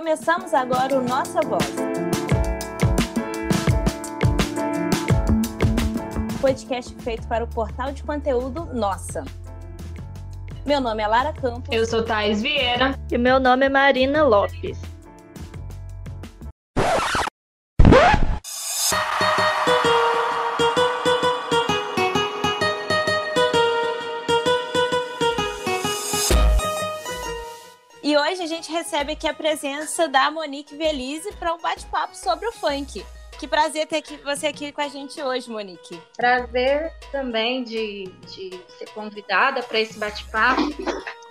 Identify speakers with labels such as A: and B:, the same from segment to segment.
A: Começamos agora o Nossa Voz. Podcast feito para o portal de conteúdo Nossa. Meu nome é Lara Campos.
B: Eu sou Thais Vieira.
C: E meu nome é Marina Lopes.
A: Recebe aqui a presença da Monique Velise para um bate-papo sobre o funk. Que prazer ter aqui, você aqui com a gente hoje, Monique.
D: Prazer também de, de ser convidada para esse bate-papo.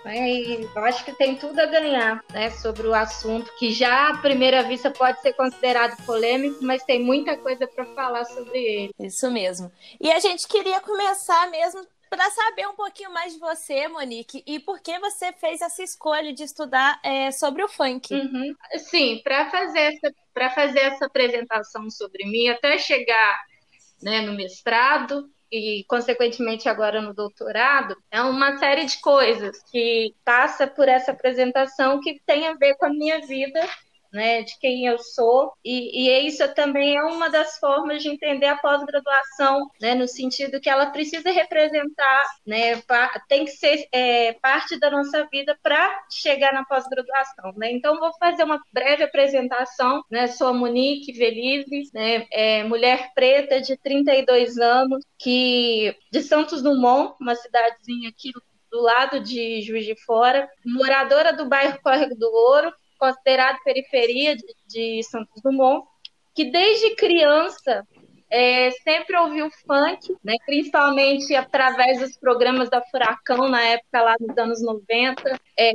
D: É, eu acho que tem tudo a ganhar né, sobre o assunto, que já à primeira vista pode ser considerado polêmico, mas tem muita coisa para falar sobre ele.
A: Isso mesmo. E a gente queria começar mesmo para saber um pouquinho mais de você, Monique, e por que você fez essa escolha de estudar é, sobre o funk.
D: Uhum. Sim, para fazer essa fazer essa apresentação sobre mim, até chegar né, no mestrado e consequentemente agora no doutorado, é uma série de coisas que passa por essa apresentação que tem a ver com a minha vida né, de quem eu sou, e, e isso também é uma das formas de entender a pós-graduação, né, no sentido que ela precisa representar, né, tem que ser é, parte da nossa vida para chegar na pós-graduação. Né? Então, vou fazer uma breve apresentação, né, sou a Monique Velize, né, é, mulher preta de 32 anos, que de Santos Dumont, uma cidadezinha aqui do lado de Juiz de Fora, moradora do bairro Córrego do Ouro, considerado periferia de, de Santos Dumont, que desde criança é, sempre ouviu funk, né, principalmente através dos programas da Furacão, na época lá dos anos 90, é,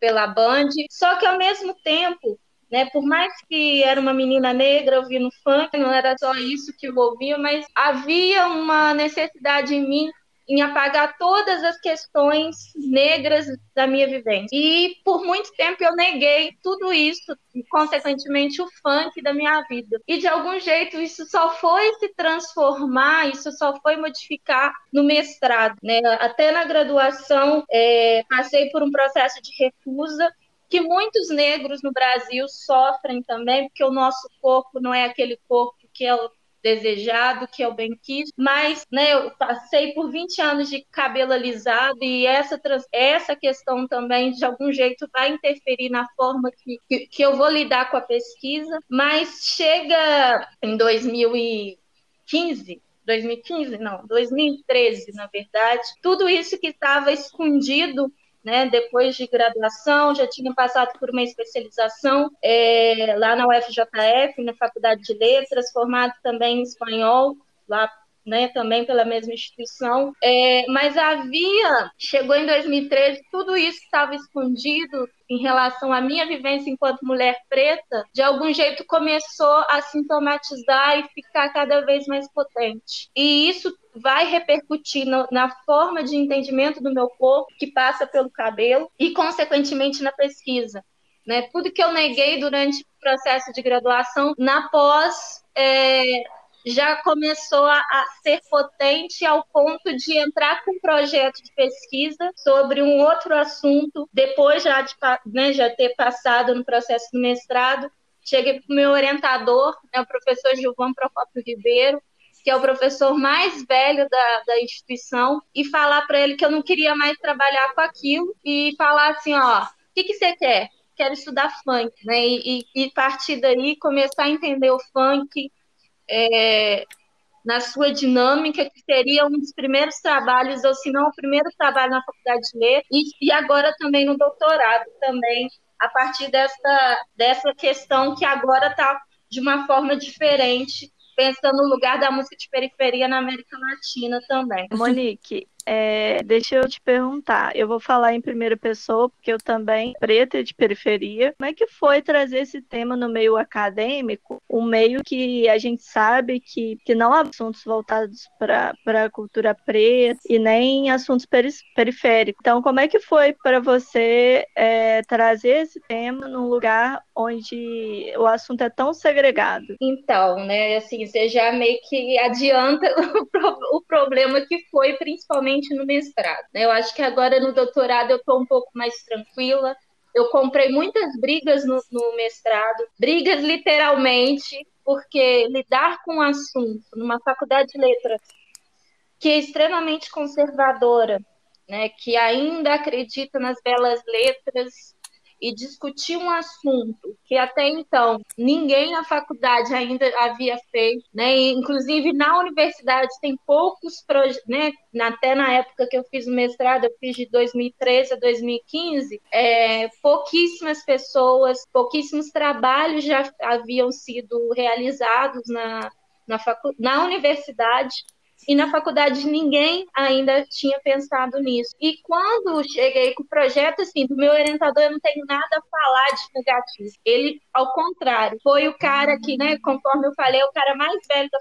D: pela Band. Só que ao mesmo tempo, né, por mais que era uma menina negra ouvindo funk, não era só isso que eu ouvia, mas havia uma necessidade em mim em apagar todas as questões negras da minha vivência. E por muito tempo eu neguei tudo isso, e consequentemente o funk da minha vida. E de algum jeito isso só foi se transformar, isso só foi modificar no mestrado. Né? Até na graduação é, passei por um processo de recusa que muitos negros no Brasil sofrem também, porque o nosso corpo não é aquele corpo que é o desejado, que o bem quis, mas né, eu passei por 20 anos de cabelo alisado e essa, essa questão também, de algum jeito, vai interferir na forma que, que, que eu vou lidar com a pesquisa, mas chega em 2015, 2015, não, 2013, na verdade, tudo isso que estava escondido né? Depois de graduação, já tinha passado por uma especialização é, lá na UFJF, na Faculdade de Letras, formado também em espanhol, lá né, também pela mesma instituição. É, mas havia, chegou em 2013, tudo isso estava escondido em relação à minha vivência enquanto mulher preta, de algum jeito começou a sintomatizar e ficar cada vez mais potente. E isso vai repercutir no, na forma de entendimento do meu corpo, que passa pelo cabelo, e, consequentemente, na pesquisa. Né? Tudo que eu neguei durante o processo de graduação, na pós, é, já começou a, a, ser potente ao ponto de entrar com um projeto de pesquisa sobre um outro assunto, depois já de né, já ter passado no processo do mestrado. Cheguei para o meu orientador, né, o professor Gilvan Procópio Ribeiro, que é o professor mais velho da, da instituição, e falar para ele que eu não queria mais trabalhar com aquilo, e falar assim, ó, o que, que você quer? Quero estudar funk, né? E, e, e partir daí começar a entender o funk, é, na sua dinâmica, que seria um dos primeiros trabalhos, ou se não o primeiro trabalho na faculdade de ler, e, e agora também no doutorado, também a partir dessa, dessa questão que agora está de uma forma diferente, pensando no lugar da música de periferia na América Latina também.
C: Monique, é, deixa eu te perguntar. Eu vou falar em primeira pessoa, porque eu também preta de periferia. Como é que foi trazer esse tema no meio acadêmico? Um meio que a gente sabe que, que não há assuntos voltados para a cultura preta e nem assuntos periféricos. Então, como é que foi para você é, trazer esse tema num lugar onde o assunto é tão segregado?
D: Então, né, assim, você já meio que adianta o, o problema que foi, principalmente no mestrado. Né? Eu acho que agora no doutorado eu estou um pouco mais tranquila, eu comprei muitas brigas no, no mestrado, brigas literalmente, porque lidar com um assunto numa faculdade de letras que é extremamente conservadora, né, que ainda acredita nas belas letras e discutir um assunto que até então ninguém na faculdade ainda havia feito, né? E, inclusive na universidade tem poucos projetos, né? Até na época que eu fiz o mestrado, eu fiz de 2013 a 2015, é, pouquíssimas pessoas, pouquíssimos trabalhos já haviam sido realizados na, na, facu na universidade e na faculdade ninguém ainda tinha pensado nisso. E quando cheguei com o projeto, assim, do meu orientador, eu não tenho nada a falar de negativo. Ele, ao contrário, foi o cara que, né, conforme eu falei, é o cara mais velho da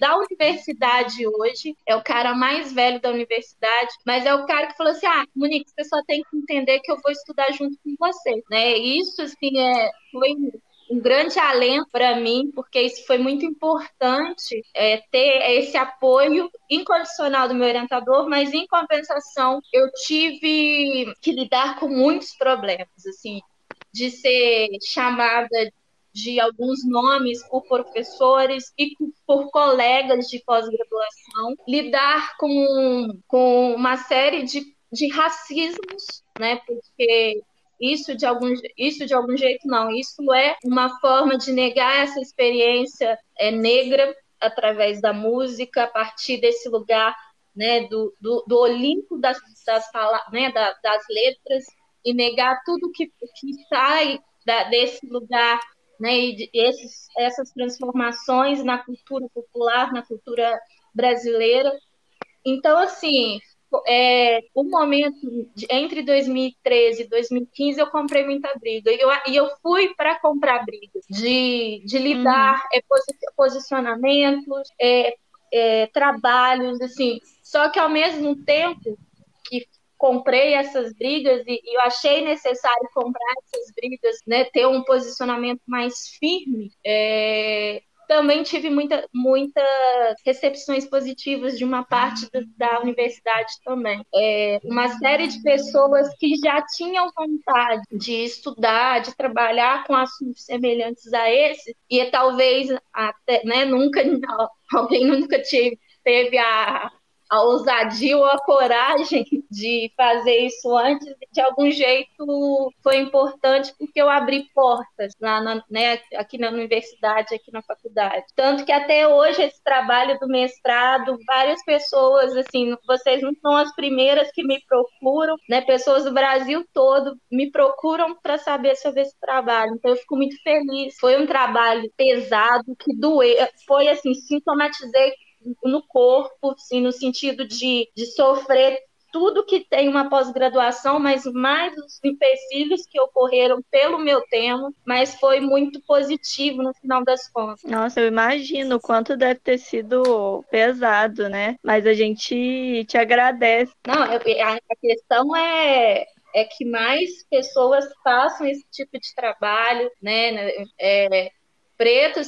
D: da universidade hoje, é o cara mais velho da universidade, mas é o cara que falou assim: ah, Monique, você só tem que entender que eu vou estudar junto com você, né? Isso, assim, é, foi um grande alento para mim, porque isso foi muito importante é, ter esse apoio incondicional do meu orientador, mas em compensação eu tive que lidar com muitos problemas, assim, de ser chamada de alguns nomes por professores e por colegas de pós-graduação, lidar com, com uma série de, de racismos, né? Porque isso de algum, isso de algum jeito não. Isso é uma forma de negar essa experiência é, negra através da música, a partir desse lugar né, do, do, do Olimpo das, das, né, da, das letras e negar tudo que, que sai da, desse lugar né, e esses, essas transformações na cultura popular, na cultura brasileira. Então, assim, é, o momento de, entre 2013 e 2015 eu comprei muita briga. E eu, e eu fui para comprar briga. De, de lidar uhum. é, posicionamentos é, é, trabalhos assim. Só que ao mesmo tempo que comprei essas brigas e, e, eu achei necessário comprar essas brigas né ter um posicionamento mais firme é, também tive muita, muitas recepções positivas de uma parte do, da universidade também. É, uma série de pessoas que já tinham vontade de estudar, de trabalhar com assuntos semelhantes a esse, e talvez até, né, nunca, alguém nunca teve, teve a a ousadia ou a coragem de fazer isso antes, de algum jeito foi importante porque eu abri portas lá na, né, aqui na universidade, aqui na faculdade. Tanto que até hoje esse trabalho do mestrado, várias pessoas, assim, vocês não são as primeiras que me procuram, né? Pessoas do Brasil todo me procuram para saber sobre esse trabalho. Então eu fico muito feliz. Foi um trabalho pesado que doeu, foi assim, sintomatizei no corpo, sim, no sentido de, de sofrer tudo que tem uma pós-graduação, mas mais os empecilhos que ocorreram pelo meu tema, mas foi muito positivo no final das contas.
C: Nossa, eu imagino o quanto deve ter sido pesado, né? Mas a gente te agradece.
D: Não, a questão é é que mais pessoas façam esse tipo de trabalho, né? É, preto,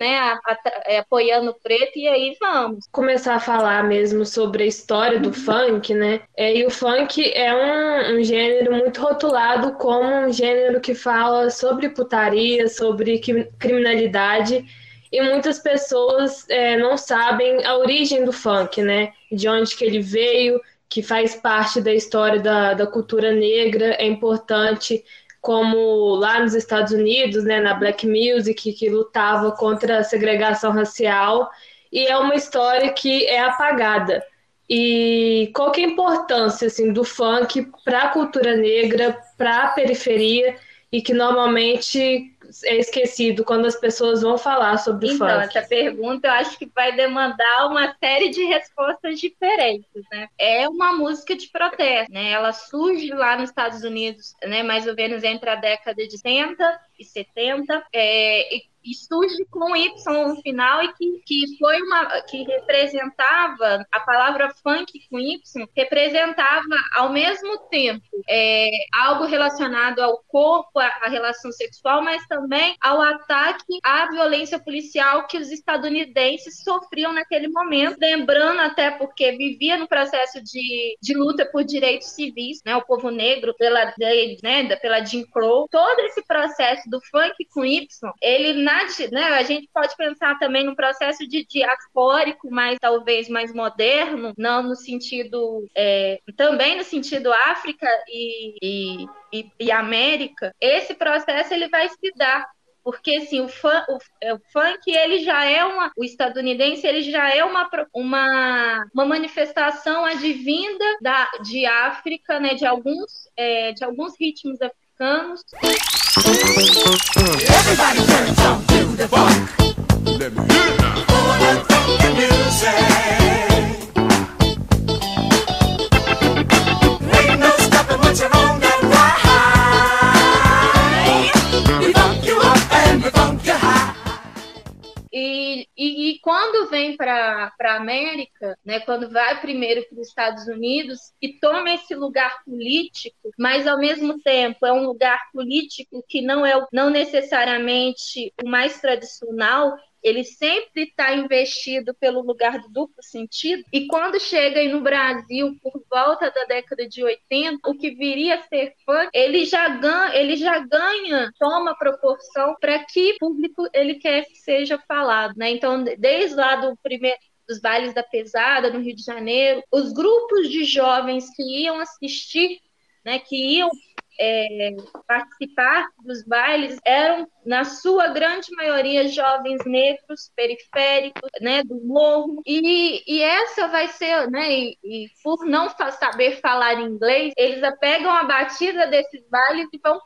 D: né, a, a, é, apoiando o preto, e aí vamos.
B: Começar a falar mesmo sobre a história do funk, né? É, e o funk é um, um, gênero muito rotulado como um gênero que fala sobre putaria, sobre criminalidade, e muitas pessoas é, não sabem a origem do funk, né? De onde que ele veio, que faz parte da história da, da cultura negra, é importante como lá nos Estados Unidos, né, na Black Music, que lutava contra a segregação racial, e é uma história que é apagada. E qual que é a importância assim, do funk para a cultura negra, para a periferia, e que normalmente é esquecido quando as pessoas vão falar sobre
D: então,
B: o funk?
D: Então, essa pergunta eu acho que vai demandar uma série de respostas diferentes, né? É uma música de protesto, né? Ela surge lá nos Estados Unidos, né? Mais ou menos entre a década de 60 e 70, é, e surge com Y no final e que, que foi uma que representava a palavra funk com Y representava ao mesmo tempo é, algo relacionado ao corpo, à relação sexual, mas também ao ataque à violência policial que os estadunidenses sofriam naquele momento, lembrando até porque vivia no processo de, de luta por direitos civis, né, o povo negro pela, né, pela Jim Crow, todo esse processo do funk com Y, ele na, né, a gente pode pensar também no processo de diaspórico, mas talvez mais moderno, não no sentido, é, também no sentido África e, e, e, América, esse processo ele vai se dar porque assim o, fun, o, é, o, funk ele já é uma o estadunidense ele já é uma, uma, uma manifestação advinda da, de África né de alguns é, de alguns ritmos africanos Everybody turn on to the funk. Let me hear it now. Oh, music. E, e, quando vem para a América, né, quando vai primeiro para os Estados Unidos, e toma esse lugar político, mas ao mesmo tempo é um lugar político que não é não necessariamente o mais tradicional, ele sempre está investido pelo lugar do duplo sentido. E quando chega no Brasil, por volta da década de 80, o que viria a ser funk, ele já ganha, ele já ganha, toma proporção para que público ele quer que seja falado, né? Então, desde lá do primeiro dos bailes da pesada no Rio de Janeiro, os grupos de jovens que iam assistir, né, que iam é, participar dos bailes eram, na sua grande maioria, jovens negros, periféricos, né, do morro. E, e essa vai ser, né, e, e por não saber falar inglês, eles pegam a batida desses bailes e vão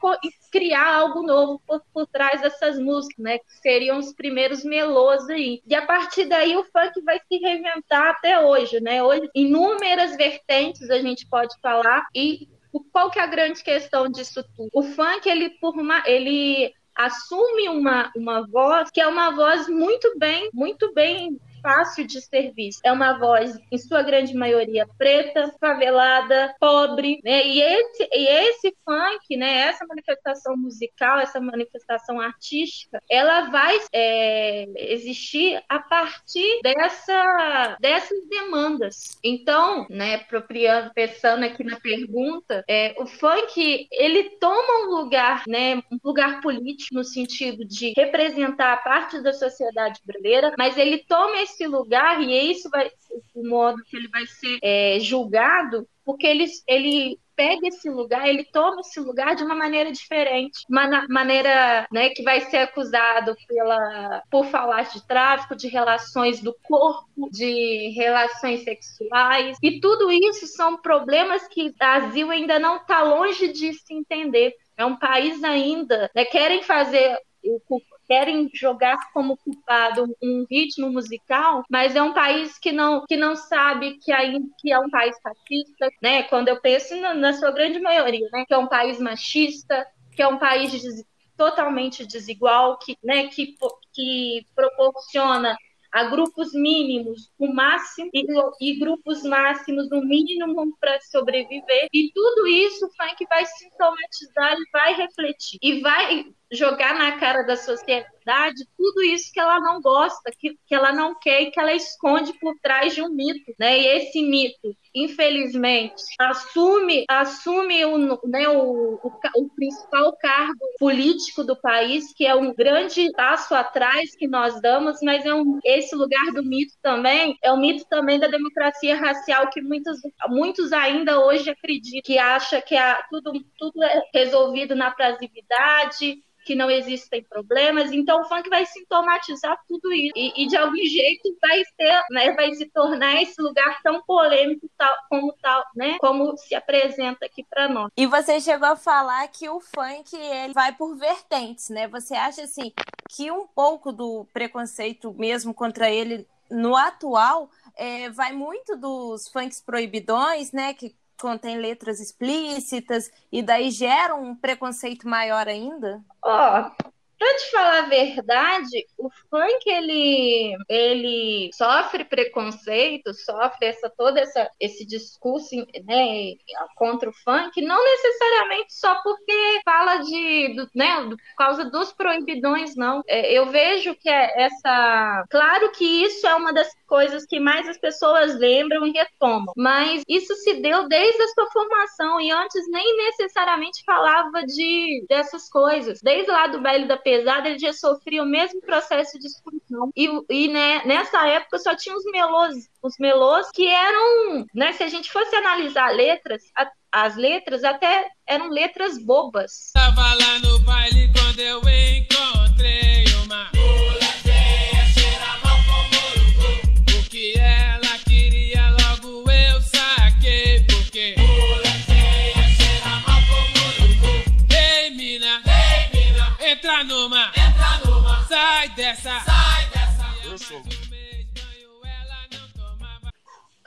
D: criar algo novo por, por trás dessas músicas, né, que seriam os primeiros melôs aí. E a partir daí o funk vai se reinventar até hoje, né? Hoje, inúmeras vertentes a gente pode falar e qual que é a grande questão disso tudo? O funk, ele, por uma, ele assume uma, uma voz que é uma voz muito bem, muito bem fácil de ser visto. É uma voz, em sua grande maioria, preta, favelada, pobre, né? E esse, e esse funk, né? Essa manifestação musical, essa manifestação artística, ela vai é, existir a partir dessa, dessas demandas. Então, né? Apropriando, pensando aqui na pergunta, é, o funk ele toma um lugar, né? Um lugar político no sentido de representar a parte da sociedade brasileira, mas ele toma esse lugar, e isso vai o modo que ele vai ser é, julgado, porque ele, ele pega esse lugar, ele toma esse lugar de uma maneira diferente, uma maneira né, que vai ser acusado pela, por falar de tráfico, de relações do corpo, de relações sexuais, e tudo isso são problemas que o Brasil ainda não está longe de se entender. É um país ainda, né, querem fazer o querem jogar como culpado um ritmo musical, mas é um país que não, que não sabe que, que é um país fascista, né? Quando eu penso na, na sua grande maioria, né? Que é um país machista, que é um país des, totalmente desigual, que, né? que, que proporciona a grupos mínimos o máximo e, e grupos máximos o mínimo para sobreviver. E tudo isso o funk vai sintomatizar e vai refletir. E vai jogar na cara da sociedade tudo isso que ela não gosta, que, que ela não quer e que ela esconde por trás de um mito, né? E esse mito, infelizmente, assume assume o, né, o, o, o principal cargo político do país, que é um grande passo atrás que nós damos, mas é um, esse lugar do mito também é o mito também da democracia racial que muitos, muitos ainda hoje acreditam, que acha que a, tudo, tudo é resolvido na prazividade, que não existem problemas. Então, o funk vai sintomatizar tudo isso. E, e de algum jeito vai ser, né, vai se tornar esse lugar tão polêmico tal, como tal, né? Como se apresenta aqui para nós.
A: E você chegou a falar que o funk ele vai por vertentes, né? Você acha assim que um pouco do preconceito mesmo contra ele no atual é, vai muito dos funks proibidões, né? Que contém letras explícitas e daí gera um preconceito maior ainda?
D: Ó, oh, Pra te falar a verdade, o funk ele, ele sofre preconceito, sofre essa todo essa, esse discurso né, contra o funk, não necessariamente só porque fala de, do, né, por causa dos proibidões, não. É, eu vejo que é essa. Claro que isso é uma das coisas que mais as pessoas lembram e retomam, mas isso se deu desde a sua formação e antes nem necessariamente falava de dessas coisas. Desde lá do baile da pesada, ele já sofria o mesmo processo de exclusão. E, e né, nessa época só tinha os melôs, os melôs que eram, né, se a gente fosse analisar letras, a, as letras até eram letras bobas. Tava lá no baile quando eu encontrei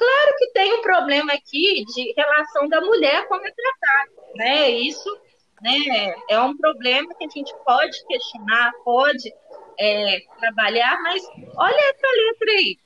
D: Claro que tem um problema aqui de relação da mulher como é tratada, né? Isso, né, é um problema que a gente pode questionar, pode é, trabalhar, mas olha essa letra aí,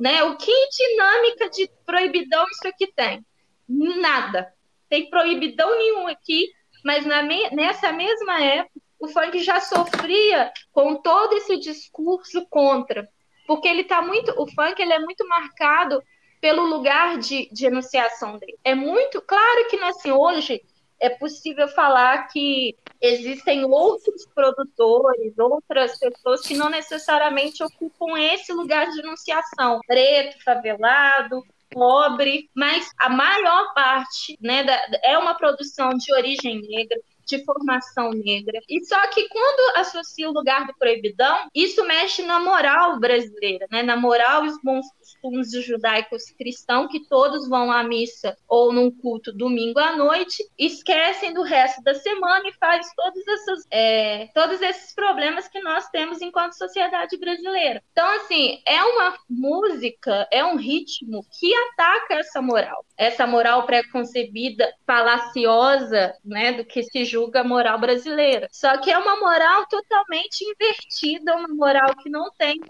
D: né? O que dinâmica de proibidão isso aqui tem? Nada. Tem proibidão nenhum aqui, mas na me nessa mesma época o funk já sofria com todo esse discurso contra, porque ele tá muito, o funk ele é muito marcado pelo lugar de, de enunciação dele. É muito claro que assim hoje é possível falar que existem outros produtores, outras pessoas que não necessariamente ocupam esse lugar de enunciação, preto, favelado, pobre, mas a maior parte né, da, é uma produção de origem negra, de formação negra. E só que quando associa o lugar do proibidão, isso mexe na moral brasileira, né? na moral e os bons costumes judaicos cristãos, que todos vão à missa ou num culto domingo à noite, esquecem do resto da semana e faz todos, essas, é, todos esses problemas que nós temos enquanto sociedade brasileira. Então, assim, é uma música, é um ritmo que ataca essa moral, essa moral preconcebida, falaciosa, né, do que se julga moral brasileira. Só que é uma moral totalmente invertida, uma moral que não tem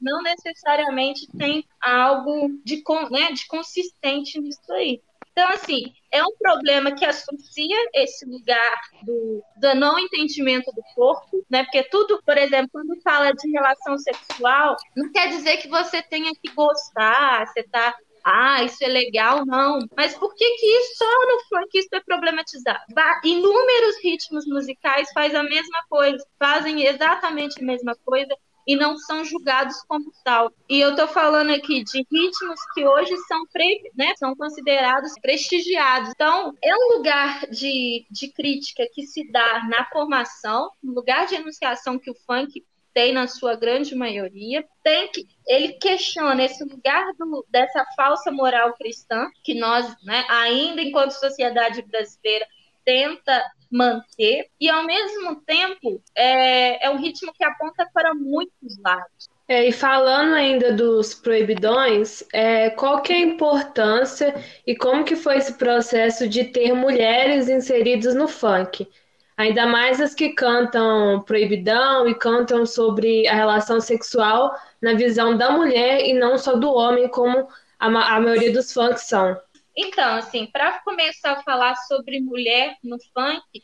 D: não necessariamente tem algo de, né, de consistente nisso aí. Então, assim, é um problema que associa esse lugar do, do não entendimento do corpo, né? Porque tudo, por exemplo, quando fala de relação sexual, não quer dizer que você tenha que gostar, você tá ah, isso é legal, não. Mas por que que só no funk isso é problematizado? Inúmeros ritmos musicais fazem a mesma coisa, fazem exatamente a mesma coisa e não são julgados como tal. E eu estou falando aqui de ritmos que hoje são, pre, né, são considerados prestigiados. Então, é um lugar de, de crítica que se dá na formação, um lugar de enunciação que o funk tem na sua grande maioria, tem que ele questiona esse lugar do, dessa falsa moral cristã que nós, né, ainda enquanto sociedade brasileira tenta manter, e ao mesmo tempo é, é um ritmo que aponta para muitos lados.
B: É, e falando ainda dos proibidões, é, qual que é a importância e como que foi esse processo de ter mulheres inseridas no funk? Ainda mais as que cantam proibidão e cantam sobre a relação sexual na visão da mulher e não só do homem, como a, a maioria dos funks são.
D: Então, assim, para começar a falar sobre mulher no funk,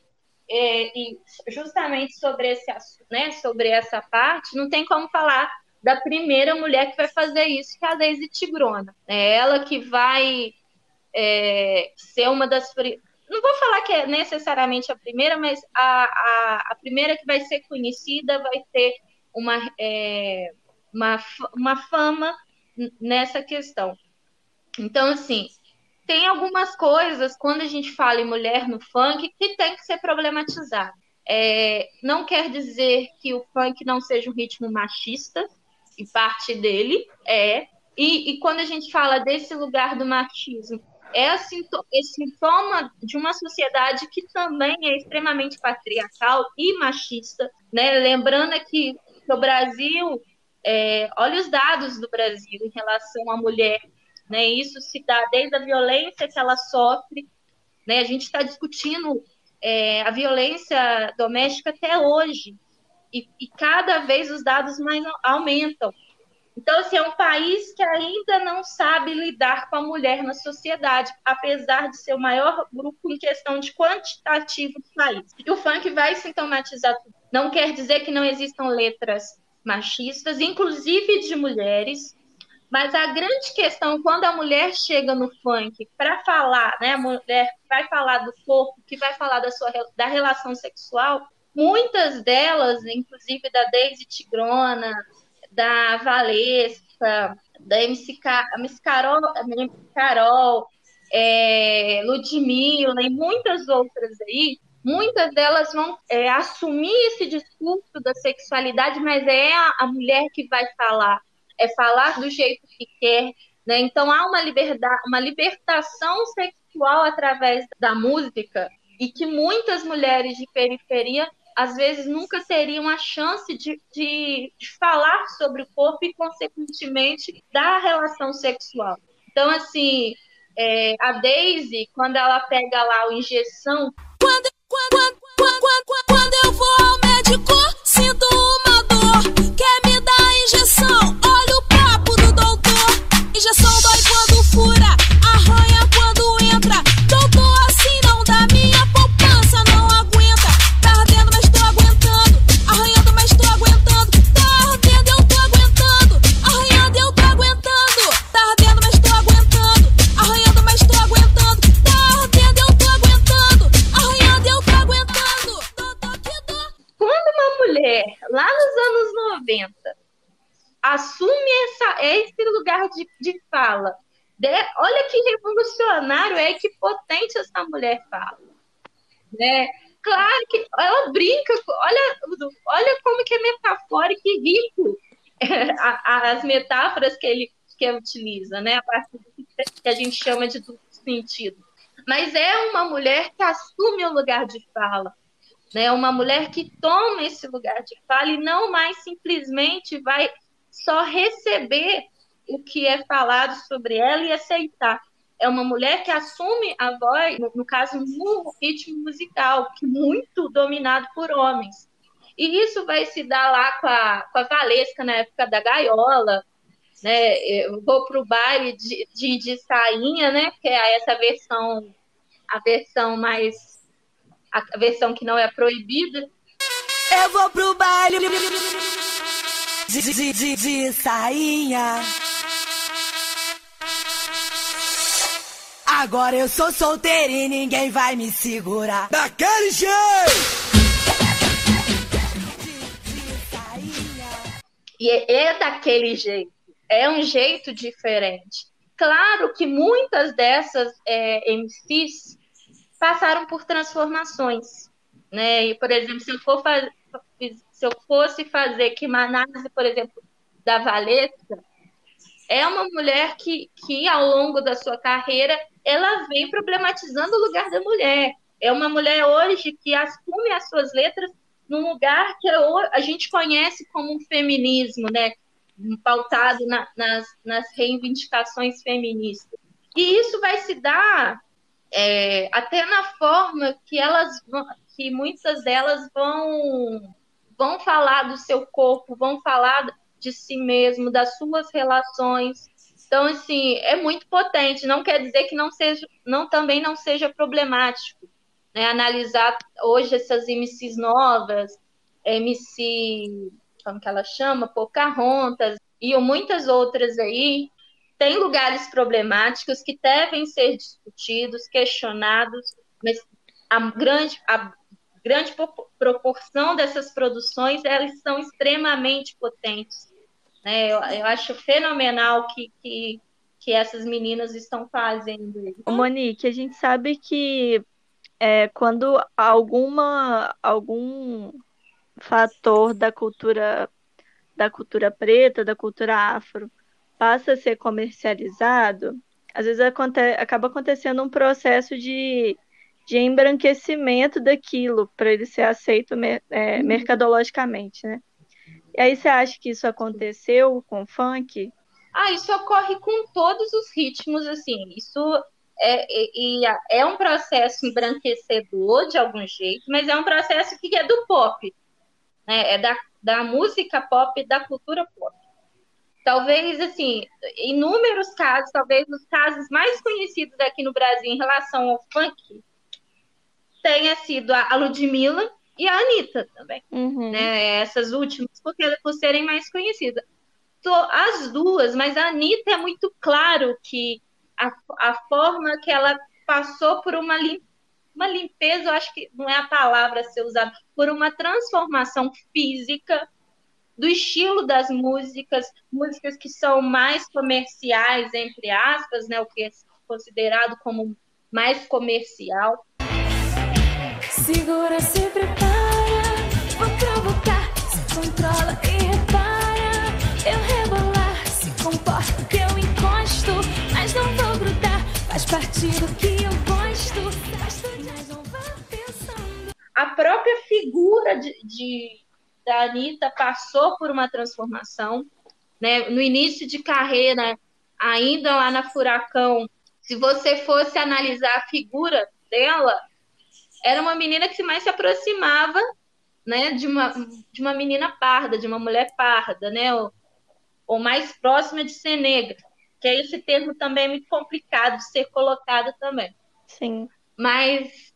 D: é, e justamente sobre esse né, sobre essa parte, não tem como falar da primeira mulher que vai fazer isso, que é a Daisy Tigrona. É ela que vai é, ser uma das. Não vou falar que é necessariamente a primeira, mas a, a, a primeira que vai ser conhecida vai ter uma, é, uma, uma fama nessa questão. Então, assim, tem algumas coisas, quando a gente fala em mulher no funk, que tem que ser problematizado. É, não quer dizer que o funk não seja um ritmo machista, e parte dele é. E, e quando a gente fala desse lugar do machismo, é a sintoma de uma sociedade que também é extremamente patriarcal e machista. Né? Lembrando que no Brasil, é, olha os dados do Brasil em relação à mulher né? Isso se dá desde a violência que ela sofre. Né? A gente está discutindo é, a violência doméstica até hoje. E, e, cada vez os dados mais aumentam. Então, assim, é um país que ainda não sabe lidar com a mulher na sociedade, apesar de ser o maior grupo em questão de quantitativo do país. E o funk vai sintomatizar tudo. Não quer dizer que não existam letras machistas, inclusive de mulheres, mas a grande questão, quando a mulher chega no funk para falar, né, a mulher vai falar do corpo, que vai falar da sua da relação sexual, muitas delas, inclusive da Daisy Tigrona, da Valesca, da MC, MC Carol, MC Carol é, Ludmilla e muitas outras aí, muitas delas vão é, assumir esse discurso da sexualidade, mas é a, a, mulher que vai falar, é falar do jeito que quer, né? Então há uma liberdade, uma libertação sexual através da música e que muitas mulheres de periferia às vezes nunca teriam a chance de, de, de falar sobre o corpo e, consequentemente, da relação sexual. Então, assim, é, a Daisy, quando ela pega lá o injeção.
E: Quando, quando, quando, quando, quando eu vou ao médico, sinto uma
D: assume essa, esse lugar de, de fala. De, olha que revolucionário é, que potente essa mulher fala. Né? Claro que ela brinca, olha, olha como que é metafórico e rico as metáforas que ele que utiliza, né? A partir do que a gente chama de duplo sentido. Mas é uma mulher que assume o lugar de fala né? Uma mulher que toma esse lugar de fala e não mais simplesmente vai só receber o que é falado sobre ela e aceitar. É uma mulher que assume a voz, no caso, no ritmo musical, que muito dominado por homens. E isso vai se dar lá com a, com a Valesca, na época da gaiola, né? Eu vou para o baile de, de, de sainha, né? Que é essa versão, a versão mais a versão que não é proibida.
E: Eu vou pro baile de, de, de, de sainha. Agora eu sou solteira e ninguém vai me segurar. Daquele jeito!
D: E é, é daquele jeito. É um jeito diferente. Claro que muitas dessas é, MCs passaram por transformações. Né? E, por exemplo, se eu, for faz... se eu fosse fazer aqui uma análise, por exemplo, da Valesca, é uma mulher que, que, ao longo da sua carreira, ela vem problematizando o lugar da mulher. É uma mulher hoje que assume as suas letras num lugar que a gente conhece como um feminismo, né? pautado na, nas, nas reivindicações feministas. E isso vai se dar é, até na forma que elas que muitas delas vão vão falar do seu corpo, vão falar de si mesmo, das suas relações. Então, assim, é muito potente. Não quer dizer que não seja, não também não seja problemático, né? Analisar hoje essas MCs novas, MC, como que ela chama, Pocahontas e muitas outras aí, tem lugares problemáticos que devem ser discutidos, questionados, mas a grande, a grande proporção dessas produções elas são extremamente potentes. Né? Eu, eu acho fenomenal que, que, que essas meninas estão fazendo.
C: Monique, a gente sabe que é, quando alguma algum fator da cultura da cultura preta, da cultura afro, passa a ser comercializado, às vezes aconte acaba acontecendo um processo de, de embranquecimento daquilo para ele ser aceito é, uhum. mercadologicamente, né? E aí você acha que isso aconteceu com o funk?
D: Ah, isso ocorre com todos os ritmos, assim. Isso é, e, é um processo embranquecedor de algum jeito, mas é um processo que é do pop, né? É da, da música pop, da cultura pop. Talvez, assim, inúmeros casos, talvez os casos mais conhecidos aqui no Brasil em relação ao funk tenha sido a Ludmilla e a Anitta também, uhum. né? Essas últimas, porque, por serem mais conhecidas. As duas, mas a Anitta é muito claro que a, a forma que ela passou por uma, lim, uma limpeza, eu acho que não é a palavra a ser usada, por uma transformação física do estilo das músicas, músicas que são mais comerciais, entre aspas, né, o que é considerado como mais comercial.
E: Segura, se prepara, vou provocar, se controla e repara. Eu rebolar, se comporta que eu encosto, mas não vou grudar, faz parte do que eu gosto. Mas não vá pensando.
D: A própria figura de, de da Anitta passou por uma transformação. Né? No início de carreira, ainda lá na Furacão, se você fosse analisar a figura dela, era uma menina que mais se aproximava né, de, uma, de uma menina parda, de uma mulher parda, né? Ou, ou mais próxima de ser negra. Que esse termo também é muito complicado de ser colocado também.
C: Sim.
D: Mas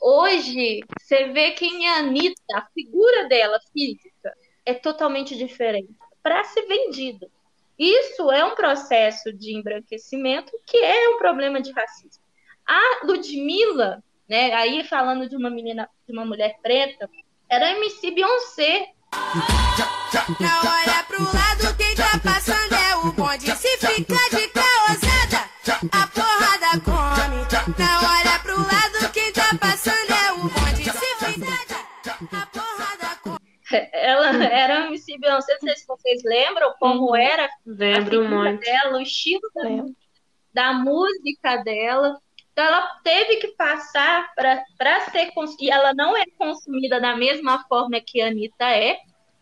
D: Hoje, você vê quem é a Anitta, a figura dela física é totalmente diferente para ser vendida. Isso é um processo de embranquecimento que é um problema de racismo. A Ludmilla, né, aí falando de uma menina, de uma mulher preta, era MC Beyoncé.
E: Não olha pro lado, quem tá passando é o bonde. Se fica de caosada, a porrada come. Não olha pro lado, quem tá passando é o bonde. Se fica a porrada come.
D: Ela era MC Beyoncé, não sei se vocês lembram como era
B: Lembro a muito.
D: dela, o estilo da, da música dela. Então, ela teve que passar para ser. E ela não é consumida da mesma forma que a Anitta é.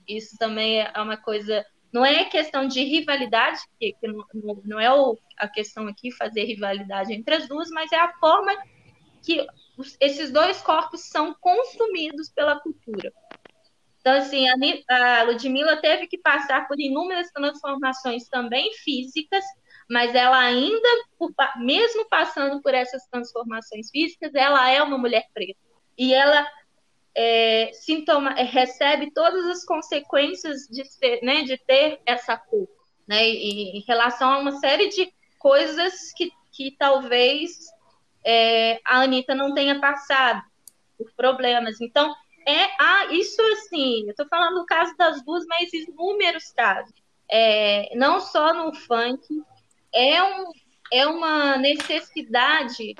D: Isso também é uma coisa. Não é questão de rivalidade, que, não, não, é o, a questão aqui fazer rivalidade entre as duas, mas é a forma que os, esses dois corpos são consumidos pela cultura. Então, assim, a, a Ludmilla teve que passar por inúmeras transformações também físicas mas ela ainda, mesmo passando por essas transformações físicas, ela é uma mulher preta. E ela é, sintoma, é, recebe todas as consequências de, ser, né, de ter essa cor, né, e, em relação a uma série de coisas que, que talvez é, a Anitta não tenha passado por problemas. Então, é ah, isso assim, eu estou falando do caso das duas, mas inúmeros casos. É, não só no funk, é, um, é uma necessidade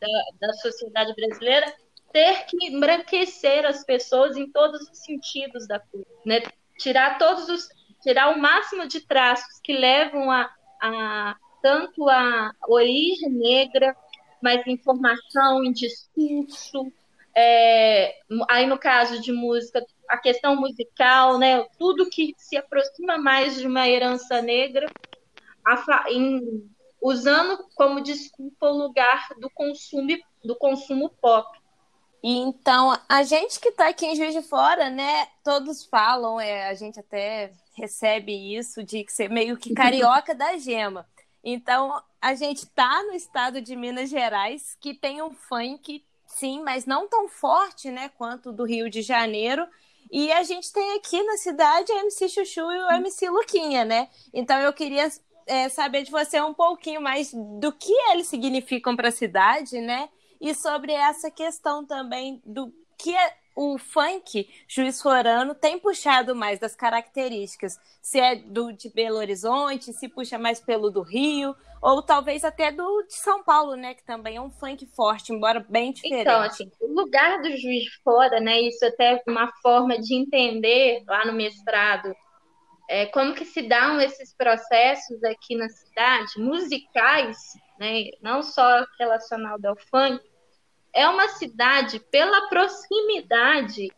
D: da, da sociedade brasileira ter que embranquecer as pessoas em todos os sentidos da coisa, né? Tirar todos os tirar o máximo de traços que levam a, a tanto a origem negra, mas informação em discurso, é, aí no caso de música, a questão musical, né? Tudo que se aproxima mais de uma herança negra em, usando como desculpa o lugar do consumo, do consumo pop.
A: E então, a gente que está aqui em Juiz de Fora, né, todos falam, é, a gente até recebe isso de ser meio que carioca da gema. Então, a gente está no estado de Minas Gerais, que tem um funk, sim, mas não tão forte, né, quanto do Rio de Janeiro. E a gente tem aqui na cidade a MC Chuchu e o MC Luquinha, né? Então eu queria é, saber de você um pouquinho mais do que eles significam para a cidade, né? E sobre essa questão também do que é o funk juiz forano tem puxado mais das características, se é do de Belo Horizonte, se puxa mais pelo do Rio, ou talvez até do de São Paulo, né, que também é um funk forte, embora bem diferente.
D: Então, assim, o lugar do juiz fora, né, isso até é uma forma de entender lá no mestrado é, como que se dão esses processos aqui na cidade, musicais, né, não só relacionado ao funk, é uma cidade pela proximidade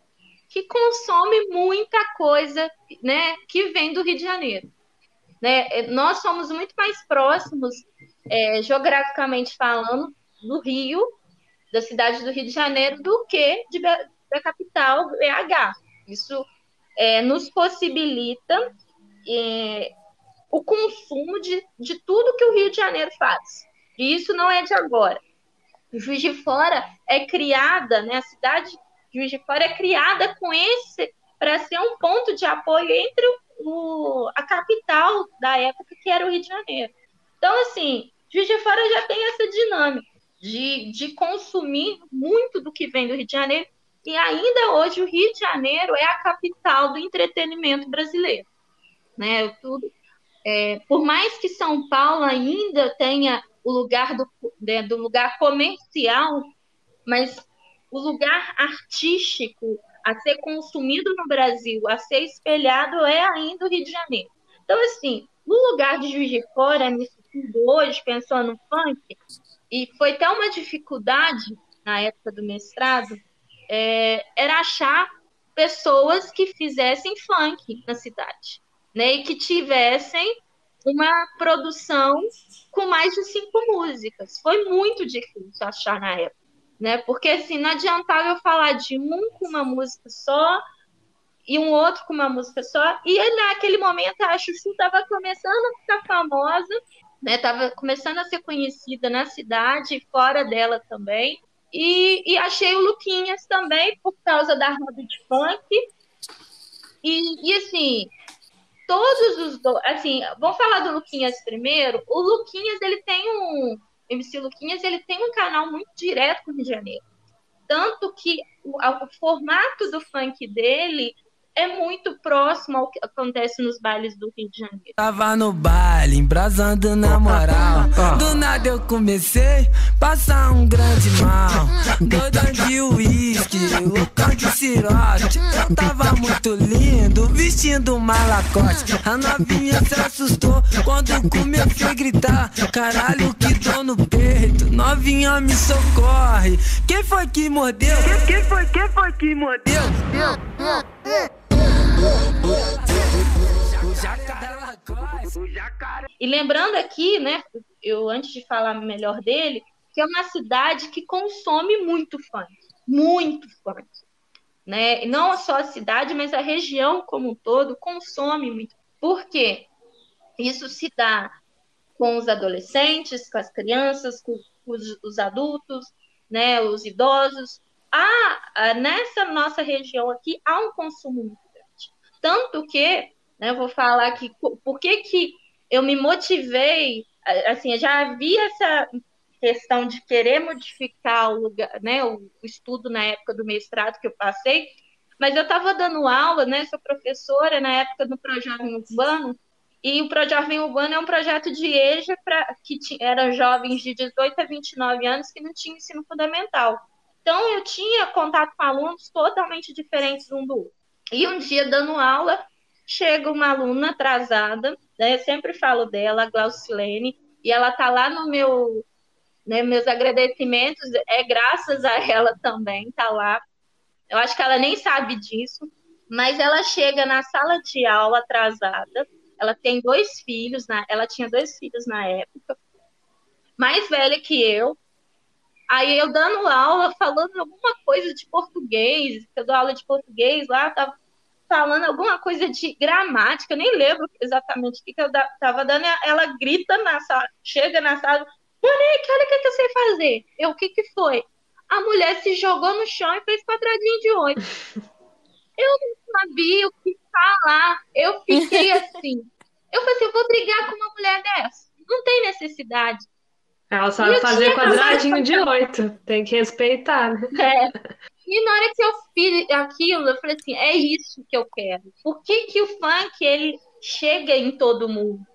D: que consome muita coisa, né, que vem do Rio de Janeiro. Né? Nós somos muito mais próximos é, geograficamente falando, do Rio, da cidade do Rio de Janeiro, do que de, da capital BH. Isso é, nos possibilita é, o consumo de, de tudo que o Rio de Janeiro faz. E isso não é de agora. Juiz de Fora é criada, né, a cidade de Juiz de Fora é criada com esse para ser um ponto de apoio entre o, a capital da época, que era o Rio de Janeiro. Então, assim, Juiz de Fora já tem essa dinâmica de, de consumir muito do que vem do Rio de Janeiro, e ainda hoje o Rio de Janeiro é a capital do entretenimento brasileiro. Né? Tudo, é, por mais que São Paulo ainda tenha o lugar do, né, do lugar comercial, mas o lugar artístico a ser consumido no Brasil, a ser espelhado, é ainda o Rio de Janeiro. Então, assim, no lugar de Juiz de Fora, nisso tudo hoje, pensando no funk, e foi até uma dificuldade na época do mestrado, é, era achar pessoas que fizessem funk na cidade, né? E que tivessem uma produção com mais de cinco músicas. Foi muito difícil achar na época, né? Porque assim, não adiantava eu falar de um com uma música só e um outro com uma música só. E naquele momento a Chuchu estava começando a ficar famosa, né? Tava começando a ser conhecida na cidade e fora dela também. E, e achei o Luquinhas também por causa da roda de funk. E, e assim, todos os do... assim, vamos falar do Luquinhas primeiro. O Luquinhas, ele tem um MC Luquinhas, ele tem um canal muito direto com o Rio de Janeiro. Tanto que o, o formato do funk dele é muito próximo ao que acontece nos bailes do Rio de Janeiro.
F: Tava no baile, embrasando na moral. Do nada eu comecei a passar um grande mal. Doidão de uísque, loucão de cirote. Eu tava muito lindo, vestindo uma lacoste. A novinha se assustou quando comecei a gritar. Caralho, que dor no peito. Novinha me socorre. Quem foi que mordeu? Quem foi, quem foi que mordeu? Eu, eu, eu.
D: E lembrando aqui, né, eu antes de falar melhor dele, que é uma cidade que consome muito funk, muito funk, né? Não só a cidade, mas a região como um todo consome muito. Por quê? Isso se dá com os adolescentes, com as crianças, com os, os adultos, né, os idosos. Há, nessa nossa região aqui há um consumo muito tanto que, né, eu vou falar aqui, por que, que eu me motivei, assim, já havia essa questão de querer modificar o, lugar, né, o, estudo na época do mestrado que eu passei, mas eu estava dando aula, né, sou professora na época do Projovem Urbano, e o Projovem Urbano é um projeto de EJA para que eram jovens de 18 a 29 anos que não tinham ensino fundamental. Então, eu tinha contato com alunos totalmente diferentes um do outro. E um dia, dando aula, chega uma aluna atrasada, né? eu sempre falo dela, a Glaucilene, e ela tá lá no meu, né, meus agradecimentos, é graças a ela também, tá lá. Eu acho que ela nem sabe disso, mas ela chega na sala de aula atrasada, ela tem dois filhos, na, ela tinha dois filhos na época, mais velha que eu, Aí eu dando aula, falando alguma coisa de português, eu dou aula de português lá, tava falando alguma coisa de gramática, nem lembro exatamente o que, que eu estava dando, ela grita na sala, chega na sala, Monique, olha o que, que eu sei fazer. Eu, o que, que foi? A mulher se jogou no chão e fez quadradinho de oito. Eu não sabia o que falar. Eu fiquei assim. Eu falei assim, eu vou brigar com uma mulher dessa. Não tem necessidade.
B: Ela sabe fazer quadradinho de oito. Tem que respeitar, né?
D: É. E na hora que eu fiz aquilo, eu falei assim, é isso que eu quero. Por que, que o funk ele chega em todo mundo,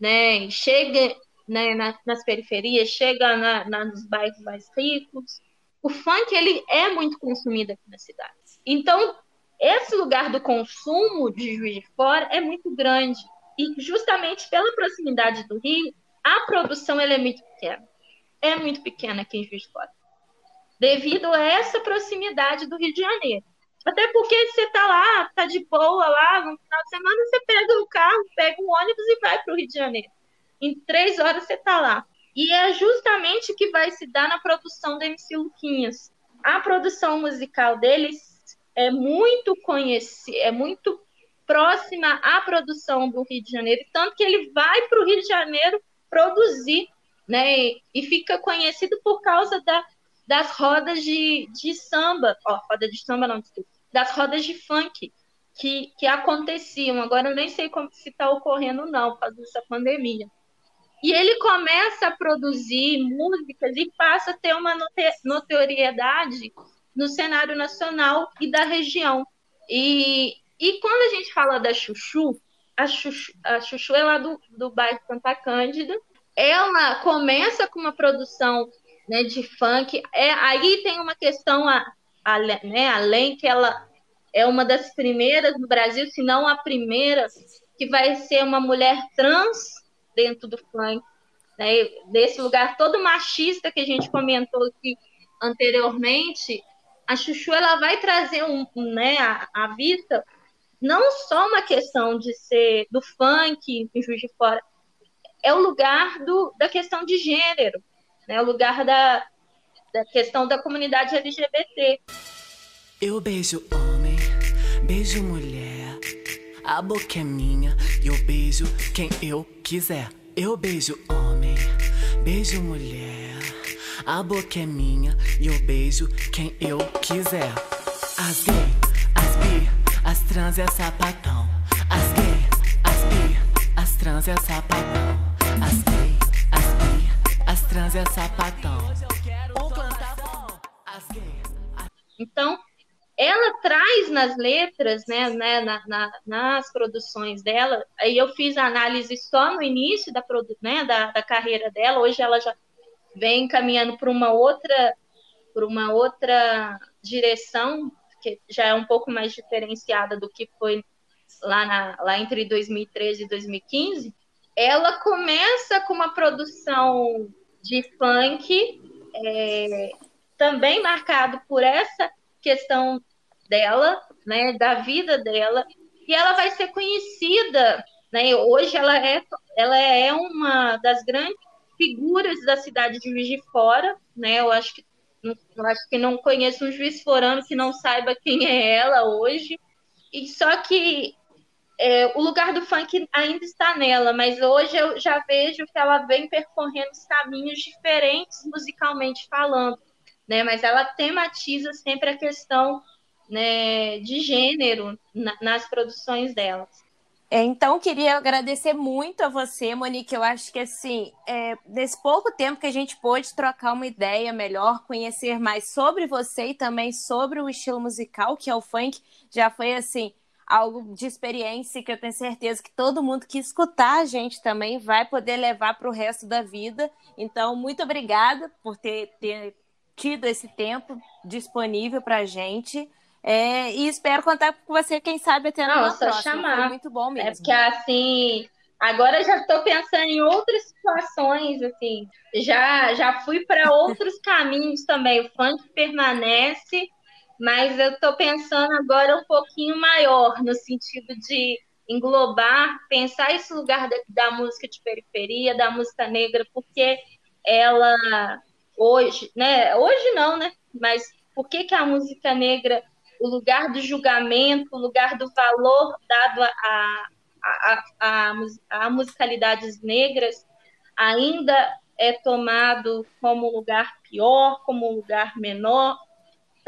D: né? Chega né, nas, nas periferias, chega na, na, nos bairros mais ricos. O funk ele é muito consumido aqui na cidade. Então, esse lugar do consumo de Juiz de Fora é muito grande. E justamente pela proximidade do Rio, a produção ela é muito pequena. É muito pequena aqui em Juiz de Fora devido a essa proximidade do Rio de Janeiro. Até porque você tá lá, tá de boa lá, no final de semana você pega o carro, pega o ônibus e vai para o Rio de Janeiro. Em três horas você tá lá. E é justamente o que vai se dar na produção do MC Luquinhas. A produção musical deles é muito conhecida, é muito próxima à produção do Rio de Janeiro, tanto que ele vai para o Rio de Janeiro produzir, né? E fica conhecido por causa da, das rodas de, de samba, ó, roda de samba não, desculpa, das rodas de funk que, que aconteciam. Agora eu nem sei como, se está ocorrendo não, por causa dessa pandemia. E ele começa a produzir músicas e passa a ter uma notoriedade no cenário nacional e da região. E, e quando a gente fala da Chuchu, a Chuchu, a Chuchu é lá do, do bairro Santa Cândida, ela começa com uma produção né, de funk. É, aí tem uma questão a, a, né, além que ela é uma das primeiras no Brasil, se não a primeira, que vai ser uma mulher trans dentro do funk, né, desse lugar todo machista que a gente comentou aqui anteriormente, a Chuchu ela vai trazer um, né, a, a não só uma questão de ser do funk em Juiz de Fora, é o lugar do, da questão de gênero, né, o lugar da, da questão da comunidade LGBT.
F: Eu beijo homem, beijo mulher, a boca é minha e eu beijo quem eu quiser. Eu beijo homem, beijo mulher. A boca é minha e eu beijo quem eu quiser. As gay, as bi, as trans é sapatão. As gay, as bi, as trans é sapatão. As gay, as bi, as trans é sapatão.
D: Então, ela traz nas letras, né, né na, na, nas produções dela, aí eu fiz a análise só no início da, né, da, da carreira dela, hoje ela já vem caminhando para uma outra por uma outra direção que já é um pouco mais diferenciada do que foi lá, na, lá entre 2013 e 2015, ela começa com uma produção de funk é, também marcado por essa questão dela, né, da vida dela, e ela vai ser conhecida, né, hoje ela é, ela é uma das grandes figuras da cidade de Juiz de Fora, né, eu acho que eu acho que não conheço um juiz forano que não saiba quem é ela hoje, e só que é, o lugar do funk ainda está nela, mas hoje eu já vejo que ela vem percorrendo caminhos diferentes musicalmente falando, né? Mas ela tematiza sempre a questão né, de gênero na, nas produções delas.
A: É, então, queria agradecer muito a você, Monique. Eu acho que, assim, é, nesse pouco tempo que a gente pôde trocar uma ideia melhor, conhecer mais sobre você e também sobre o estilo musical, que é o funk, já foi, assim, algo de experiência que eu tenho certeza que todo mundo que escutar a gente também vai poder levar para o resto da vida. Então, muito obrigada por ter, ter tido esse tempo disponível para a gente. É, e espero contar com você, quem sabe, até na
D: Nossa, próxima. chamar.
A: Foi muito bom mesmo.
D: É porque, assim, agora já estou pensando em outras situações, assim. Já, já fui para outros caminhos também. O funk permanece, mas eu estou pensando agora um pouquinho maior, no sentido de englobar, pensar esse lugar da, da música de periferia, da música negra, porque ela hoje, né? Hoje não, né? Mas por que, que a música negra o lugar do julgamento, o lugar do valor dado a, a, a, a musicalidades negras ainda é tomado como lugar pior, como lugar menor.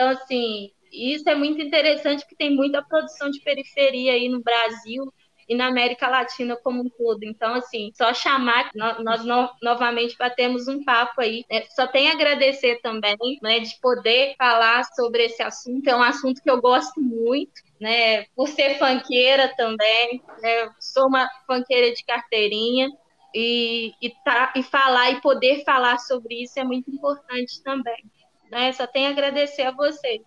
D: Então, assim, isso é muito interessante, porque tem muita produção de periferia aí no Brasil, e na América Latina como um todo. Então, assim, só chamar, nós, no, novamente batemos um papo aí. Né? Só tem agradecer também, né, de poder falar sobre esse assunto. É um assunto que eu gosto muito, né, por ser fanqueira também. Né? Sou uma fanqueira de carteirinha. E, e, tá, e falar e poder falar sobre isso é muito importante também. Né? Só tenho a agradecer a vocês.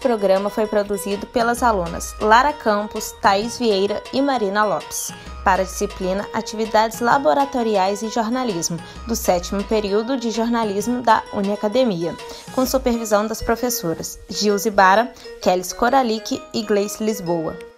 A: Programa foi produzido pelas alunas Lara Campos, Thaís Vieira e Marina Lopes. para a disciplina Atividades Laboratoriais e Jornalismo, do sétimo período de jornalismo da Uniacademia, com supervisão das professoras Gilze Bara, Kelly Coralic e Gleice Lisboa.